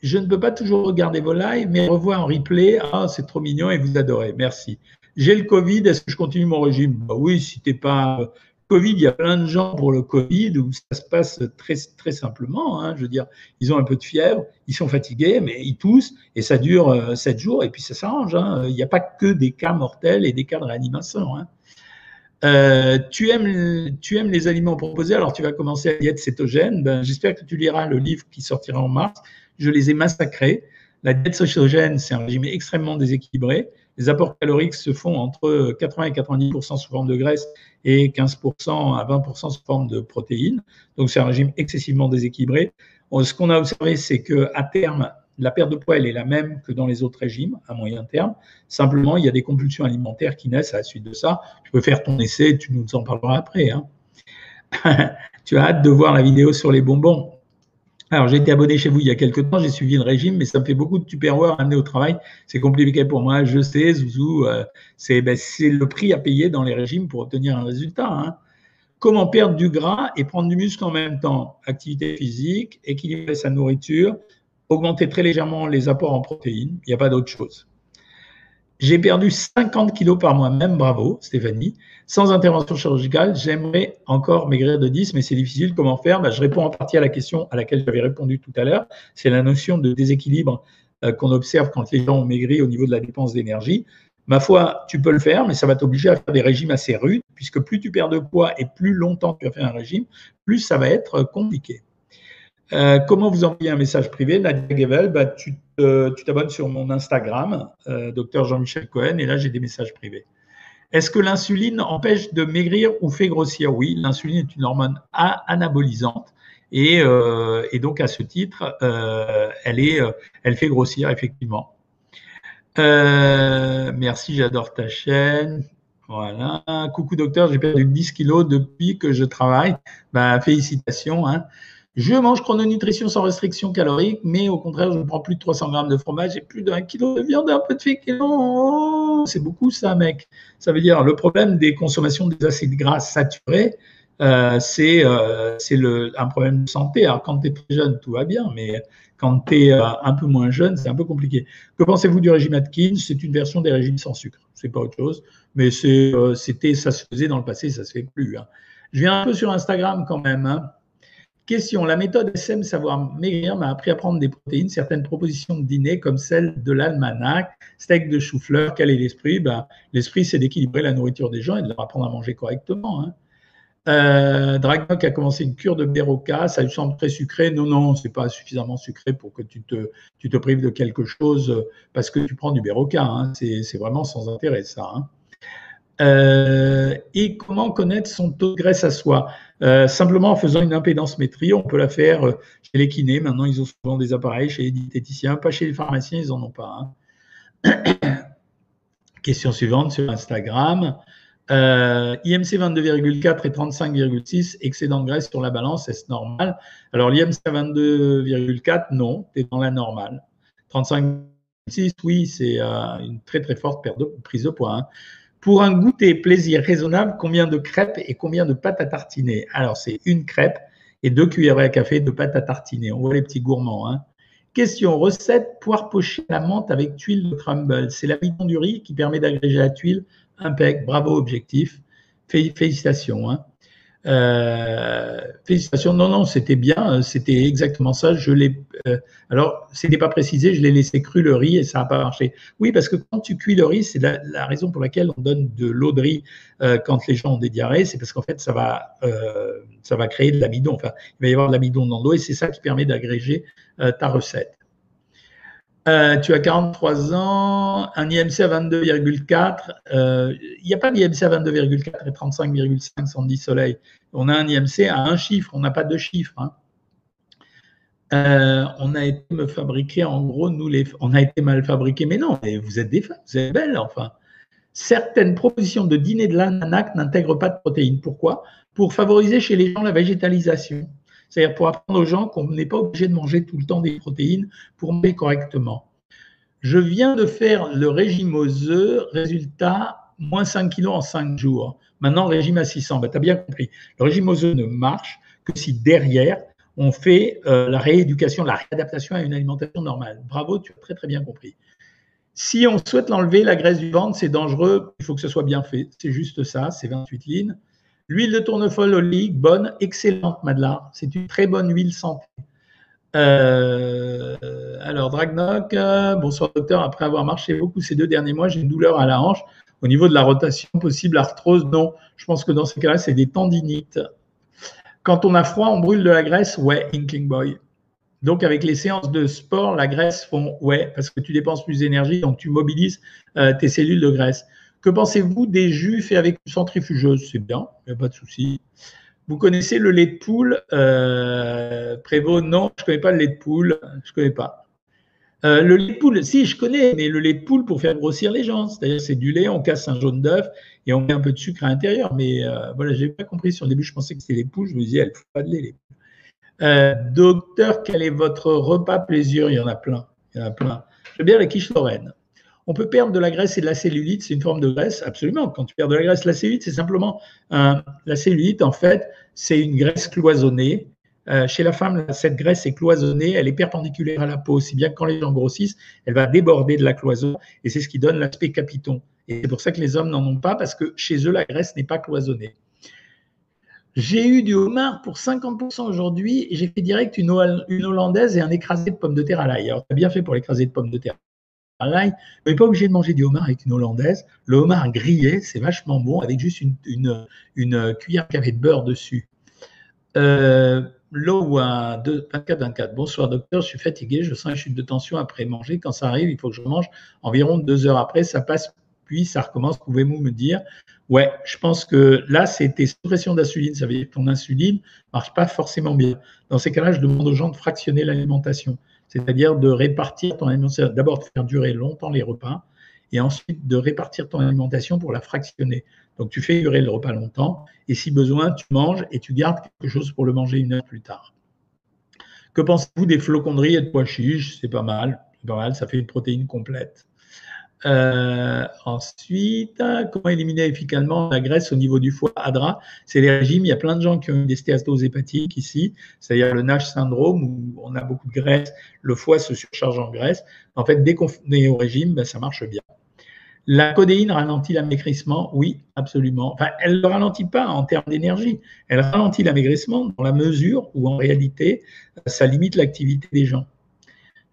je ne peux pas toujours regarder vos lives, mais revoir en replay. Ah, c'est trop mignon et vous adorez. Merci. J'ai le Covid, est-ce que je continue mon régime? Bah Oui, si tu n'es pas Covid, il y a plein de gens pour le Covid où ça se passe très, très simplement. Hein. je veux dire, ils ont un peu de fièvre, ils sont fatigués, mais ils toussent et ça dure euh, sept jours et puis ça s'arrange. Hein. Il n'y a pas que des cas mortels et des cas de réanimation. Hein. Euh, tu, aimes, tu aimes les aliments proposés, alors tu vas commencer à diète cétogène. Ben, J'espère que tu liras le livre qui sortira en mars. Je les ai massacrés. La diète cétogène, c'est un régime extrêmement déséquilibré. Les apports caloriques se font entre 80 et 90% sous forme de graisse et 15% à 20% sous forme de protéines. Donc c'est un régime excessivement déséquilibré. Ce qu'on a observé, c'est que à terme, la perte de poids elle est la même que dans les autres régimes à moyen terme. Simplement, il y a des compulsions alimentaires qui naissent à la suite de ça. Tu peux faire ton essai, tu nous en parleras après. Hein. tu as hâte de voir la vidéo sur les bonbons. Alors, j'ai été abonné chez vous il y a quelques temps, j'ai suivi le régime, mais ça me fait beaucoup de tupperware à amener au travail. C'est compliqué pour moi. Je sais, Zouzou, euh, ben, c'est le prix à payer dans les régimes pour obtenir un résultat. Hein. Comment perdre du gras et prendre du muscle en même temps? Activité physique, équilibrer sa nourriture, augmenter très légèrement les apports en protéines. Il n'y a pas d'autre chose. J'ai perdu 50 kilos par mois-même, bravo Stéphanie. Sans intervention chirurgicale, j'aimerais encore maigrir de 10, mais c'est difficile. Comment faire? Bah, Je réponds en partie à la question à laquelle j'avais répondu tout à l'heure. C'est la notion de déséquilibre euh, qu'on observe quand les gens ont maigri au niveau de la dépense d'énergie. Ma foi, tu peux le faire, mais ça va t'obliger à faire des régimes assez rudes, puisque plus tu perds de poids et plus longtemps tu as fait un régime, plus ça va être compliqué. Euh, comment vous envoyer un message privé? Nadia Gevel, bah, tu t'abonnes sur mon Instagram, euh, Dr Jean-Michel Cohen, et là j'ai des messages privés. Est-ce que l'insuline empêche de maigrir ou fait grossir? Oui, l'insuline est une hormone anabolisante et, euh, et donc à ce titre, elle fait grossir effectivement. merci, j'adore ta chaîne. Voilà. Coucou docteur, j'ai perdu 10 kilos depuis que je travaille. Bah, félicitations. Hein. Je mange chrononutrition sans restriction calorique, mais au contraire, je prends plus de 300 grammes de fromage et plus d'un kilo de viande et un peu de féculents. C'est beaucoup ça, mec. Ça veut dire le problème des consommations des acides gras saturés, euh, c'est euh, un problème de santé. Alors, quand tu es très jeune, tout va bien, mais quand tu es euh, un peu moins jeune, c'est un peu compliqué. Que pensez-vous du régime Atkins? C'est une version des régimes sans sucre. C'est pas autre chose, mais c'était, ça se faisait dans le passé, ça se fait plus. Hein. Je viens un peu sur Instagram quand même. Hein. La méthode SM Savoir Maigrir m'a appris à prendre des protéines. Certaines propositions de dîner, comme celle de l'almanach, steak de chou-fleur, quel est l'esprit? Ben, L'esprit, c'est d'équilibrer la nourriture des gens et de leur apprendre à manger correctement. Hein. Euh, a commencé une cure de Beroca, ça lui semble très sucré. Non, non, c'est pas suffisamment sucré pour que tu te, prives de quelque chose parce que tu prends du Beroca. Hein. C'est vraiment sans intérêt, ça. Hein. Euh, et comment connaître son taux de graisse à soi? Euh, Simplement en faisant une impédance-métrie, on peut la faire euh, chez les kinés. Maintenant, ils ont souvent des appareils chez les diététiciens, pas chez les pharmaciens, ils n'en ont pas. Hein. Question suivante sur Instagram. IMC 22,4 et 35,6, excédent de graisse sur la balance, est-ce normal? Alors l'IMC 22,4, non, tu es dans la normale. 35,6, oui, c'est une très très forte prise de poids. Hein. Pour un goûter plaisir raisonnable, combien de crêpes et combien de pâtes à tartiner? Alors, c'est une crêpe et deux cuillères à café de pâte à tartiner. On voit les petits gourmands. Hein. Question recette poire pochée à la menthe avec tuile de crumble. C'est l'amidon du riz qui permet d'agréger la tuile. Impec, bravo, objectif. Félicitations. Hein. Euh, félicitations. Non, non, c'était bien. Euh, c'était exactement ça. Je l'ai. Euh, alors, c'était pas précisé. Je l'ai laissé cru le riz et ça n'a pas marché. Oui, parce que quand tu cuis le riz, c'est la, raison pour laquelle on donne de l'eau de riz quand les gens ont des diarrhées. C'est parce qu'en fait, ça va, ça va créer de l'amidon. Enfin, il va y avoir de l'amidon dans l'eau et c'est ça qui permet d'agréger ta recette. Euh, tu as 43 ans, un IMC à 22,4. Euh, il n'y a pas d'IMC à 22,4 et 35,5 sans 10 soleil. On a un IMC à un chiffre, on n'a pas deux chiffres. Hein. Euh, on a été me fabriquer, en gros, nous, les, on a été mal fabriqués. Mais non, vous êtes des femmes, vous êtes belles, enfin. Certaines propositions de dîner de l'ANAC n'intègrent pas de protéines. Pourquoi? Pour favoriser chez les gens la végétalisation. C'est-à-dire pour apprendre aux gens qu'on n'est pas obligé de manger tout le temps des protéines pour manger correctement. Je viens de faire le régime aux œufs, résultat, moins 5 kilos en 5 jours. Maintenant, régime à 600. Ben, tu as bien compris. Le régime aux œufs ne marche que si derrière, on fait euh, la rééducation, la réadaptation à une alimentation normale. Bravo, tu as très très bien compris. Si on souhaite l'enlever, la graisse du ventre, c'est dangereux, il faut que ce soit bien fait. C'est juste ça, c'est 28 lignes. L'huile de tournesol olive, bonne, excellente, Madeleine. C'est une très bonne huile santé. Euh, alors, Dragnoc, euh, bonsoir docteur. Après avoir marché beaucoup ces deux derniers mois, j'ai une douleur à la hanche. Au niveau de la rotation, possible arthrose, non. Je pense que dans ces cas-là, c'est des tendinites. Quand on a froid, on brûle de la graisse? Ouais, Inkling Boy. Donc, avec les séances de sport, la graisse font ouais, parce que tu dépenses plus d'énergie, donc tu mobilises euh, tes cellules de graisse. Que pensez-vous des jus faits avec une centrifugeuse? C'est bien, il n'y a pas de souci. Vous connaissez le lait de poule? Euh, Prévost, non, je ne connais pas le lait de poule, je ne connais pas. Euh, le lait de poule, si je connais, mais le lait de poule pour faire grossir les gens. C'est-à-dire, c'est du lait, on casse un jaune d'œuf et on met un peu de sucre à l'intérieur. Mais euh, voilà, je n'ai pas compris. Sur le début, je pensais que c'était les poules. Je me disais, elles ne font pas de lait, les poules. Euh, docteur, quel est votre repas plaisir? Il y en a plein. Il y en a plein. J'aime bien la quiche lorraine. On peut perdre de la graisse et de la cellulite, c'est une forme de graisse, absolument. Quand tu perds de la graisse, la cellulite, c'est simplement la cellulite, en fait, c'est une graisse cloisonnée euh, chez la femme, cette graisse est cloisonnée, elle est perpendiculaire à la peau, si bien que quand les gens grossissent, elle va déborder de la cloison et c'est ce qui donne l'aspect capiton. Et c'est pour ça que les hommes n'en ont pas parce que chez eux, la graisse n'est pas cloisonnée. J'ai eu du homard pour 50% aujourd'hui j'ai fait direct une, hollandaise et un écrasé de pommes de terre à l'ail. Alors, tu as bien fait pour l'écrasé de pommes de terre à l'ail, mais pas obligé de manger du homard avec une hollandaise. Le homard grillé, c'est vachement bon avec juste une, une, une cuillère de beurre dessus. Euh, Loa 24-24. Bonsoir docteur, je suis fatigué, je sens une chute de tension après manger. Quand ça arrive, il faut que je mange environ deux heures après, ça passe, puis ça recommence. Pouvez-vous me dire? Ouais, je pense que là, c'est tes suppressions d'insuline. Ça veut dire que ton insuline ne marche pas forcément bien. Dans ces cas-là, je demande aux gens de fractionner l'alimentation, c'est-à-dire de répartir ton alimentation. D'abord, de faire durer longtemps les repas et ensuite de répartir ton alimentation pour la fractionner. Donc tu fais durer le repas longtemps et si besoin, tu manges et tu gardes quelque chose pour le manger une heure plus tard. Que pensez-vous des flocons et de pois chiches? C'est pas mal, c'est pas mal, ça fait une protéine complète. Euh, ensuite, comment éliminer efficacement la graisse au niveau du foie Adra, c'est les régimes. Il y a plein de gens qui ont des stéatoses hépatiques ici, c'est-à-dire le NASH syndrome où on a beaucoup de graisse, le foie se surcharge en graisse. En fait, dès qu'on est au régime, ben, ça marche bien. La codéine ralentit l'amaigrissement? Oui, absolument. Enfin, elle ne le ralentit pas en termes d'énergie. Elle ralentit l'amaigrissement dans la mesure où, en réalité, ça limite l'activité des gens.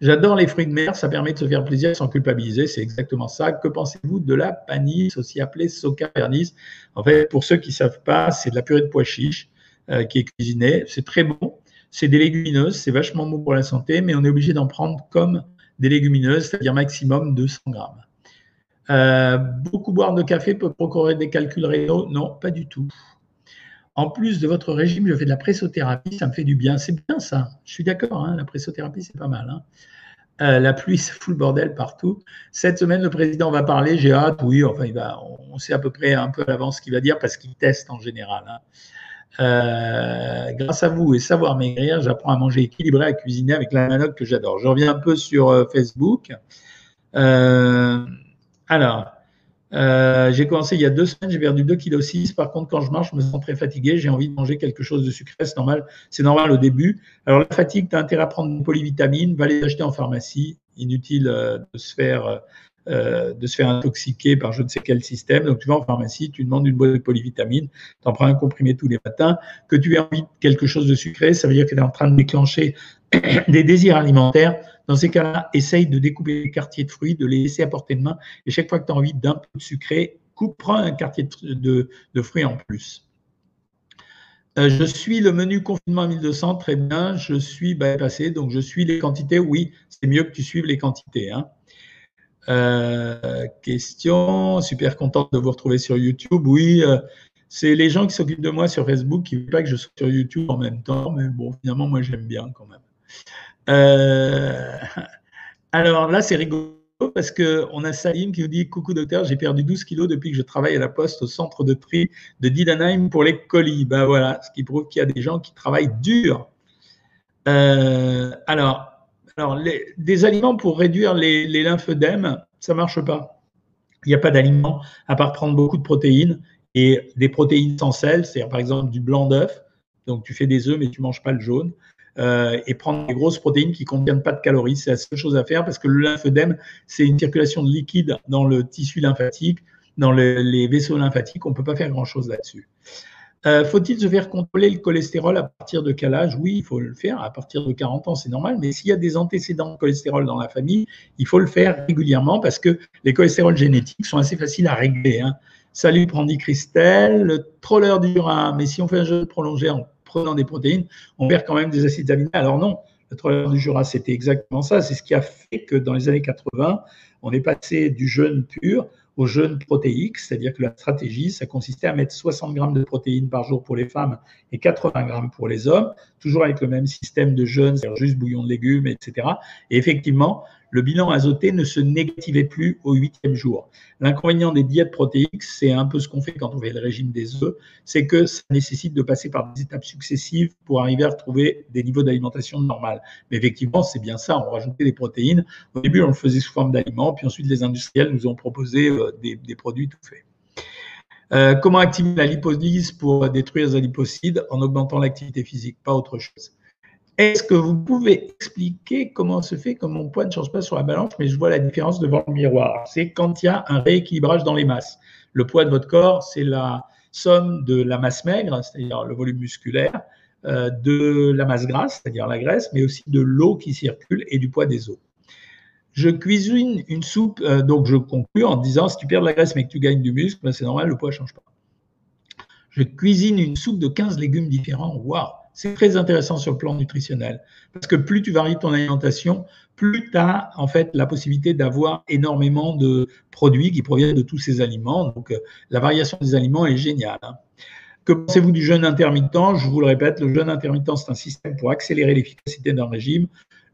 J'adore les fruits de mer, ça permet de se faire plaisir sans culpabiliser, c'est exactement ça. Que pensez-vous de la panisse, aussi appelée soca pernis En fait, pour ceux qui ne savent pas, c'est de la purée de pois chiches euh, qui est cuisinée. C'est très bon, c'est des légumineuses, c'est vachement bon pour la santé, mais on est obligé d'en prendre comme des légumineuses, c'est-à-dire maximum 200 grammes. Euh, beaucoup boire de café peut procurer des calculs rénaux? Non, pas du tout. En plus de votre régime, je fais de la pressothérapie, ça me fait du bien. C'est bien ça, je suis d'accord, hein, la pressothérapie, c'est pas mal. Hein. Euh, la pluie, c'est fou le bordel partout. Cette semaine, le président va parler, j'ai hâte, oui, enfin, on sait à peu près un peu à l'avance ce qu'il va dire parce qu'il teste en général. Hein. Euh, grâce à vous et savoir maigrir, j'apprends à manger équilibré, à cuisiner avec la manotte que j'adore. Je reviens un peu sur Facebook. Euh, alors, euh, j'ai commencé il y a deux semaines, j'ai perdu 2,6 kg. Par contre, quand je marche, je me sens très fatigué, j'ai envie de manger quelque chose de sucré, c'est normal, c'est normal au début. Alors, la fatigue, tu as intérêt à prendre une polyvitamine, va les acheter en pharmacie. Inutile euh, de se faire euh, de se faire intoxiquer par je ne sais quel système. Donc, tu vas en pharmacie, tu demandes une boîte de polyvitamine, tu en prends un comprimé tous les matins. Que tu aies envie de quelque chose de sucré, ça veut dire que tu es en train de déclencher des désirs alimentaires. Dans ces cas-là, essaye de découper les quartiers de fruits, de les laisser à portée de main. Et chaque fois que tu as envie d'un peu de sucré, coupe, un quartier de, fruits en plus. Euh, je suis le menu confinement à 1200, très bien. Je suis bypassé, donc je suis les quantités. Oui, c'est mieux que tu suives les quantités. Hein. Euh, question, super contente de vous retrouver sur YouTube. Oui, euh, c'est les gens qui s'occupent de moi sur Facebook qui ne veulent pas que je sois sur YouTube en même temps, mais bon, finalement, moi j'aime bien quand même. Euh, alors là, c'est rigolo parce qu'on a Salim qui nous dit Coucou docteur, j'ai perdu 12 kilos depuis que je travaille à la poste au centre de tri de Didanheim pour les colis. Ben voilà, ce qui prouve qu'il y a des gens qui travaillent dur. alors, alors, des aliments pour réduire les, les lymphedèmes, ça ne marche pas. Il n'y a pas d'aliments à part prendre beaucoup de protéines et des protéines sans sel, c'est-à-dire par exemple du blanc d'œuf. Donc, tu fais des œufs, mais tu ne manges pas le jaune. Euh, et prendre des grosses protéines qui ne contiennent pas de calories. C'est la seule chose à faire parce que le lymphedème, c'est une circulation de liquide dans le tissu lymphatique, dans les vaisseaux lymphatiques. On ne peut pas faire grand-chose là-dessus. Euh, faut-il se faire contrôler le cholestérol à partir de quel âge? Oui, il faut le faire. À partir de 40 ans, c'est normal. Mais s'il y a des antécédents de cholestérol dans la famille, il faut le faire régulièrement parce que les cholestérols génétiques sont assez faciles à régler. Hein. Salut, Brandy Christelle, le troller du Jura. Mais si on fait un jeûne prolongé en prenant des protéines, on perd quand même des acides aminés. Alors non, le troller du Jura, c'était exactement ça. C'est ce qui a fait que dans les années 80, on est passé du jeûne pur au jeûne protéique, c'est-à-dire que la stratégie, ça consistait à mettre 60 grammes de protéines par jour pour les femmes et 80 grammes pour les hommes, toujours avec le même système de jeûne, c'est-à-dire juste bouillon de légumes, etc. Et effectivement, le bilan azoté ne se négativait plus au huitième jour. L'inconvénient des diètes protéiques, c'est un peu ce qu'on fait quand on fait le régime des œufs, c'est que ça nécessite de passer par des étapes successives pour arriver à retrouver des niveaux d'alimentation normales. Mais effectivement, c'est bien ça, on rajoutait des protéines. Au début, on le faisait sous forme d'aliments, puis ensuite les industriels nous ont proposé euh, des, produits tout faits. Euh, comment activer la lipolyse pour détruire les adipocytes en augmentant l'activité physique? Pas autre chose. Est-ce que vous pouvez expliquer comment se fait que mon poids ne change pas sur la balance, mais je vois la différence devant le miroir? C'est quand il y a un rééquilibrage dans les masses. Le poids de votre corps, c'est la somme de la masse maigre, c'est-à-dire le volume musculaire, euh, de la masse grasse, c'est-à-dire la graisse, mais aussi de l'eau qui circule et du poids des os. Je cuisine une soupe, euh, donc je conclue en disant si tu perds de la graisse mais que tu gagnes du muscle, ben c'est normal, le poids ne change pas. Je cuisine une soupe de 15 légumes différents. Waouh c'est très intéressant sur le plan nutritionnel. Parce que plus tu varies ton alimentation, plus tu as en fait la possibilité d'avoir énormément de produits qui proviennent de tous ces aliments. Donc euh, la variation des aliments est géniale. Hein. Que pensez-vous du jeûne intermittent? Je vous le répète, le jeûne intermittent, c'est un système pour accélérer l'efficacité d'un régime.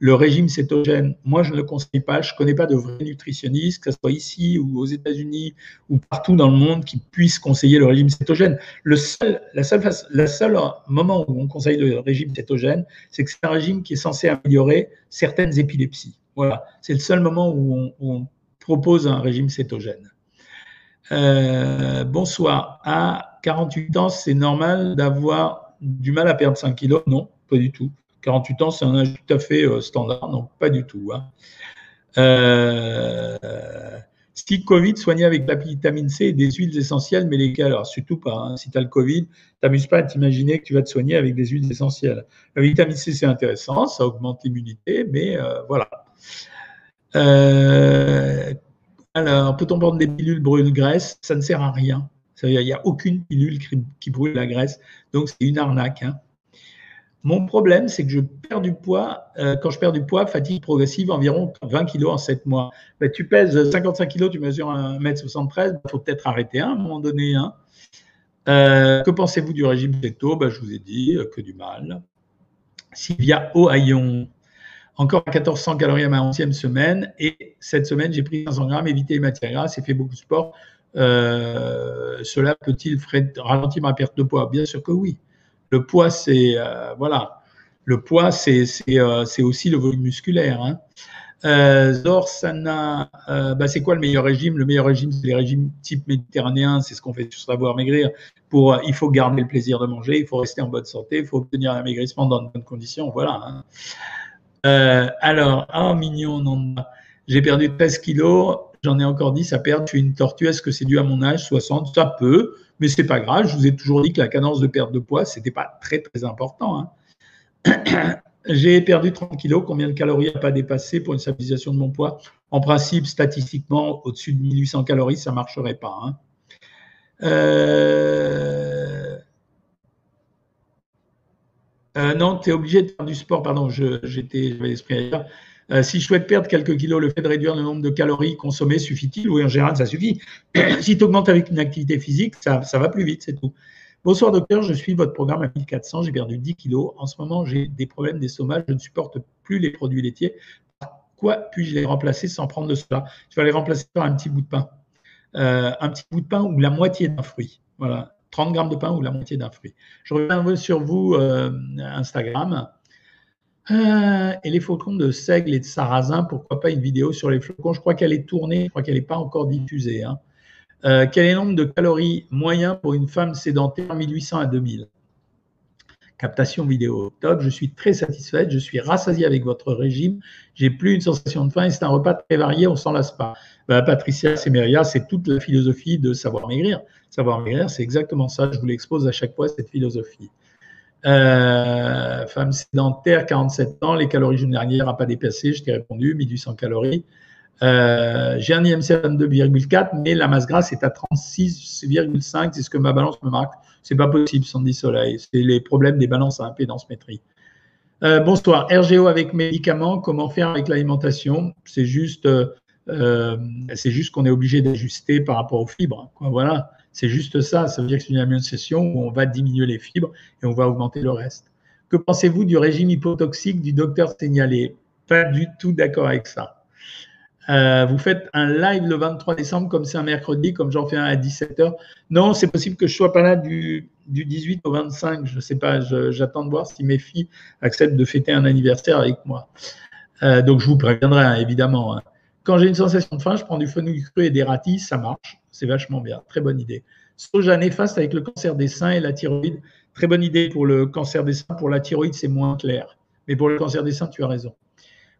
Le régime cétogène, moi, je ne le conseille pas. Je ne connais pas de vrais nutritionnistes, que ce soit ici ou aux États-Unis ou partout dans le monde, qui puissent conseiller le régime cétogène. Le seul, la, seule, moment où on conseille le régime cétogène, c'est que c'est un régime qui est censé améliorer certaines épilepsies. Voilà, c'est le seul moment où on, propose un régime cétogène. Euh, bonsoir. À 48 ans, c'est normal d'avoir du mal à perdre 5 kilos? Non, pas du tout. 48 ans, c'est un âge tout à fait euh, standard, donc pas du tout. Hein. Euh, si Covid soigné avec la vitamine C et des huiles essentielles, mais lesquelles Alors, surtout pas. Hein. Si tu as le Covid, t'amuses pas à t'imaginer que tu vas te soigner avec des huiles essentielles. La vitamine C, c'est intéressant, ça augmente l'immunité, mais euh, voilà. alors, peut-on prendre des pilules brûle-graisse Ça ne sert à rien. Il n'y a aucune pilule qui, brûle la graisse, donc c'est une arnaque. Hein. Mon problème, c'est que je perds du poids. Euh, quand je perds du poids, fatigue progressive, environ 20 kg en 7 mois. Ben, tu pèses 55 kg, tu mesures 1m73, il faut peut-être arrêter un, à un moment donné. Hein. Euh, que pensez-vous du régime keto? Ben, Je vous ai dit euh, que du mal. Sylvia Ohaillon, encore à 1400 calories à ma 11e semaine. Et cette semaine, j'ai pris 500 grammes, évité les matières grasses et fait beaucoup de sport. cela peut-il ralentir ma perte de poids? Bien sûr que oui. Le poids, c'est euh, voilà, le poids, c'est euh, aussi le volume musculaire. Hein. Euh, bah, c'est quoi le meilleur régime? Le meilleur régime, c'est les régimes type méditerranéen, c'est ce qu'on fait sur Savoir Maigrir. Pour, il faut garder le plaisir de manger, il faut rester en bonne santé, il faut obtenir l'amaigrissement dans de bonnes conditions. Voilà. Hein. alors, ah, mignon, non, j'ai perdu 13 kilos, j'en ai encore 10 à perdre, je suis une tortue, est-ce que c'est dû à mon âge 60 Ça peut mais ce n'est pas grave. Je vous ai toujours dit que la cadence de perte de poids, ce n'était pas très, très important. Hein. J'ai perdu 30 kilos. Combien de calories n'a pas dépassé pour une stabilisation de mon poids? En principe, statistiquement, au-dessus de 1800 calories, ça ne marcherait pas. Hein. Euh, euh, non, tu es obligé de faire du sport. Pardon, j'avais l'esprit ailleurs. Euh, si je souhaite perdre quelques kilos, le fait de réduire le nombre de calories consommées suffit-il Oui, en général, ça suffit. si tu augmentes avec une activité physique, ça, va plus vite, c'est tout. Bonsoir docteur, je suis votre programme à 1400, j'ai perdu 10 kilos. En ce moment, j'ai des problèmes d'estomac, je ne supporte plus les produits laitiers. Par quoi puis-je les remplacer sans prendre de cela Tu vas les remplacer par un petit bout de pain. Euh, un petit bout de pain ou la moitié d'un fruit. Voilà, 30 grammes de pain ou la moitié d'un fruit. Je reviens sur vous, euh, Instagram. Euh, et les flocons de seigle et de sarrasin, pourquoi pas une vidéo sur les flocons? Je crois qu'elle est tournée, je crois qu'elle n'est pas encore diffusée. Hein. Euh, quel est le nombre de calories moyen pour une femme sédentaire? 1800 à 2000 Captation vidéo top, je suis très satisfaite, je suis rassasiée avec votre régime, j'ai plus une sensation de faim et c'est un repas très varié, on s'en lasse pas. Bah, Patricia Semeria, c'est toute la philosophie de savoir maigrir. Savoir maigrir, c'est exactement ça, je vous l'expose à chaque fois, cette philosophie. Euh, femme sédentaire, 47 ans, les calories journalières n'ont pas dépassé, je t'ai répondu, 1800 calories. Euh, j'ai un IMC à 22,4, mais la masse grasse est à 36,5, c'est ce que ma balance me marque. C'est pas possible, Sandy Soleil. C'est les problèmes des balances à impédance métrie. Euh, bonsoir. RGO avec médicaments, comment faire avec l'alimentation? C'est juste, c'est juste qu'on est obligé d'ajuster par rapport aux fibres. Voilà. C'est juste ça. Ça veut dire que c'est une alimentation où on va diminuer les fibres et on va augmenter le reste. Que pensez-vous du régime hypotoxique du docteur signalé Pas du tout d'accord avec ça. Euh, vous faites un live le 23 décembre, comme c'est un mercredi, comme j'en fais un à 17h. Non, c'est possible que je ne sois pas là du, 18 au 25. Je ne sais pas, j'attends de voir si mes filles acceptent de fêter un anniversaire avec moi. Euh, donc, je vous préviendrai, hein, évidemment. Hein. Quand j'ai une sensation de faim, je prends du fenouil cru et des ratis, ça marche. C'est vachement bien. Très bonne idée. Soja néfaste avec le cancer des seins et la thyroïde. Très bonne idée pour le cancer des seins. Pour la thyroïde, c'est moins clair. Mais pour le cancer des seins, tu as raison.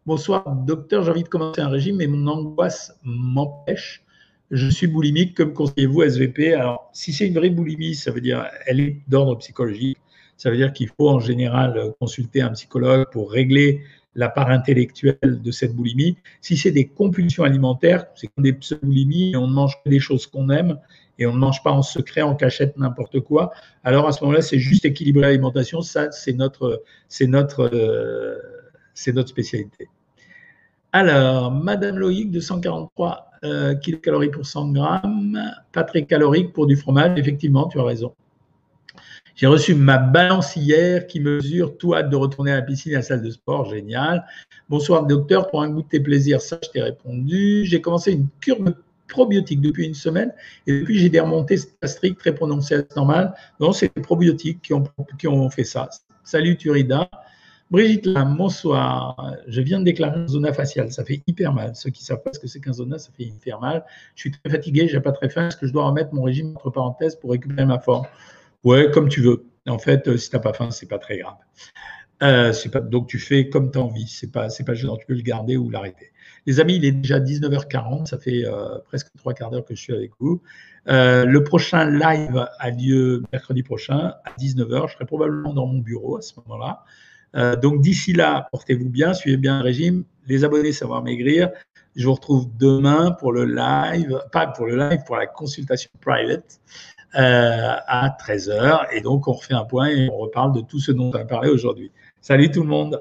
Bonsoir, docteur, j'ai envie de commencer un régime, mais mon angoisse m'empêche. Je suis boulimique, comme conseillez-vous SVP Alors, si c'est une vraie boulimie, ça veut dire elle est d'ordre psychologique. Ça veut dire qu'il faut en général consulter un psychologue pour régler la part intellectuelle de cette boulimie. Si c'est des compulsions alimentaires, c'est comme des pseudo-boulimies et on ne mange que des choses qu'on aime et on ne mange pas en secret, en cachette, n'importe quoi, alors à ce moment-là, c'est juste équilibrer l'alimentation. Ça, c'est notre, c'est notre, euh, c'est notre spécialité. Alors, Madame Loïc, 243 euh, kilocalories pour 100 grammes, pas très calorique pour du fromage. Effectivement, tu as raison. J'ai reçu ma balance hier qui mesure tout hâte de retourner à la piscine et à la salle de sport. Génial. Bonsoir, docteur. Pour un goût de tes plaisirs, ça, je t'ai répondu. J'ai commencé une cure de depuis une semaine et depuis, j'ai des remontées gastriques très prononcées à normal. Non, c'est les probiotiques qui ont, fait ça. Salut, Turida. Brigitte Lam, bonsoir. Je viens de déclarer un zona faciale. Ça fait hyper mal. Ceux qui savent pas ce que c'est qu'un zona, ça fait hyper mal. Je suis très fatigué, j'ai pas très faim. Est-ce que je dois remettre mon régime entre parenthèses pour récupérer ma forme? Ouais, comme tu veux. En fait, euh, si tu n'as pas faim, c'est pas très grave. Euh, donc tu fais comme tu as envie. C'est pas, pas gênant. Tu peux le garder ou l'arrêter. Les amis, il est déjà 19h40. Ça fait euh, presque trois quarts d'heure que je suis avec vous. le prochain live a lieu mercredi prochain à 19h. Je serai probablement dans mon bureau à ce moment-là. Donc d'ici là, portez-vous bien, suivez bien le régime. Les abonnés savoir maigrir. Je vous retrouve demain pour le live, pas pour le live, pour la consultation private à 13h. Et donc on refait un point et on reparle de tout ce dont on a parlé aujourd'hui. Salut tout le monde.